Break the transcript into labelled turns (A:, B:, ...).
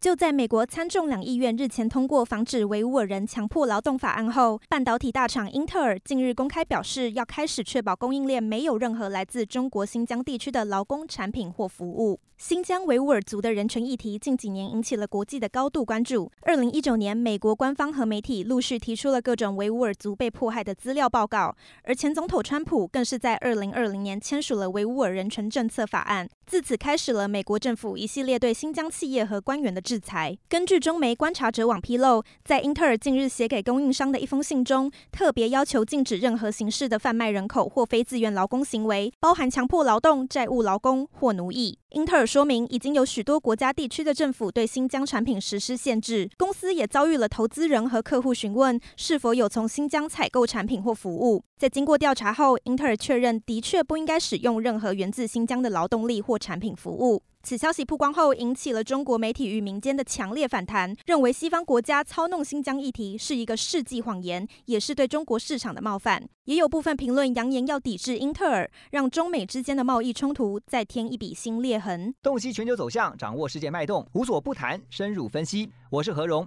A: 就在美国参众两议院日前通过防止维吾尔人强迫劳动法案后，半导体大厂英特尔近日公开表示，要开始确保供应链没有任何来自中国新疆地区的劳工、产品或服务。新疆维吾尔族的人权议题近几年引起了国际的高度关注。二零一九年，美国官方和媒体陆续提出了各种维吾尔族被迫害的资料报告，而前总统川普更是在二零二零年签署了维吾尔人权政策法案，自此开始了美国政府一系列对新疆企业和官员的制裁。根据中媒观察者网披露，在英特尔近日写给供应商的一封信中，特别要求禁止任何形式的贩卖人口或非自愿劳工行为，包含强迫劳动、债务劳工或奴役。英特尔说明，已经有许多国家地区的政府对新疆产品实施限制，公司也遭遇了投资人和客户询问是否有从新疆采购产品或服务。在经过调查后，英特尔确认的确不应该使用任何源自新疆的劳动力或产品服务。此消息曝光后，引起了中国媒体与民间的强烈反弹，认为西方国家操弄新疆议题是一个世纪谎言，也是对中国市场的冒犯。也有部分评论扬言要抵制英特尔，让中美之间的贸易冲突再添一笔新裂痕。
B: 洞悉全球走向，掌握世界脉动，无所不谈，深入分析。我是何荣。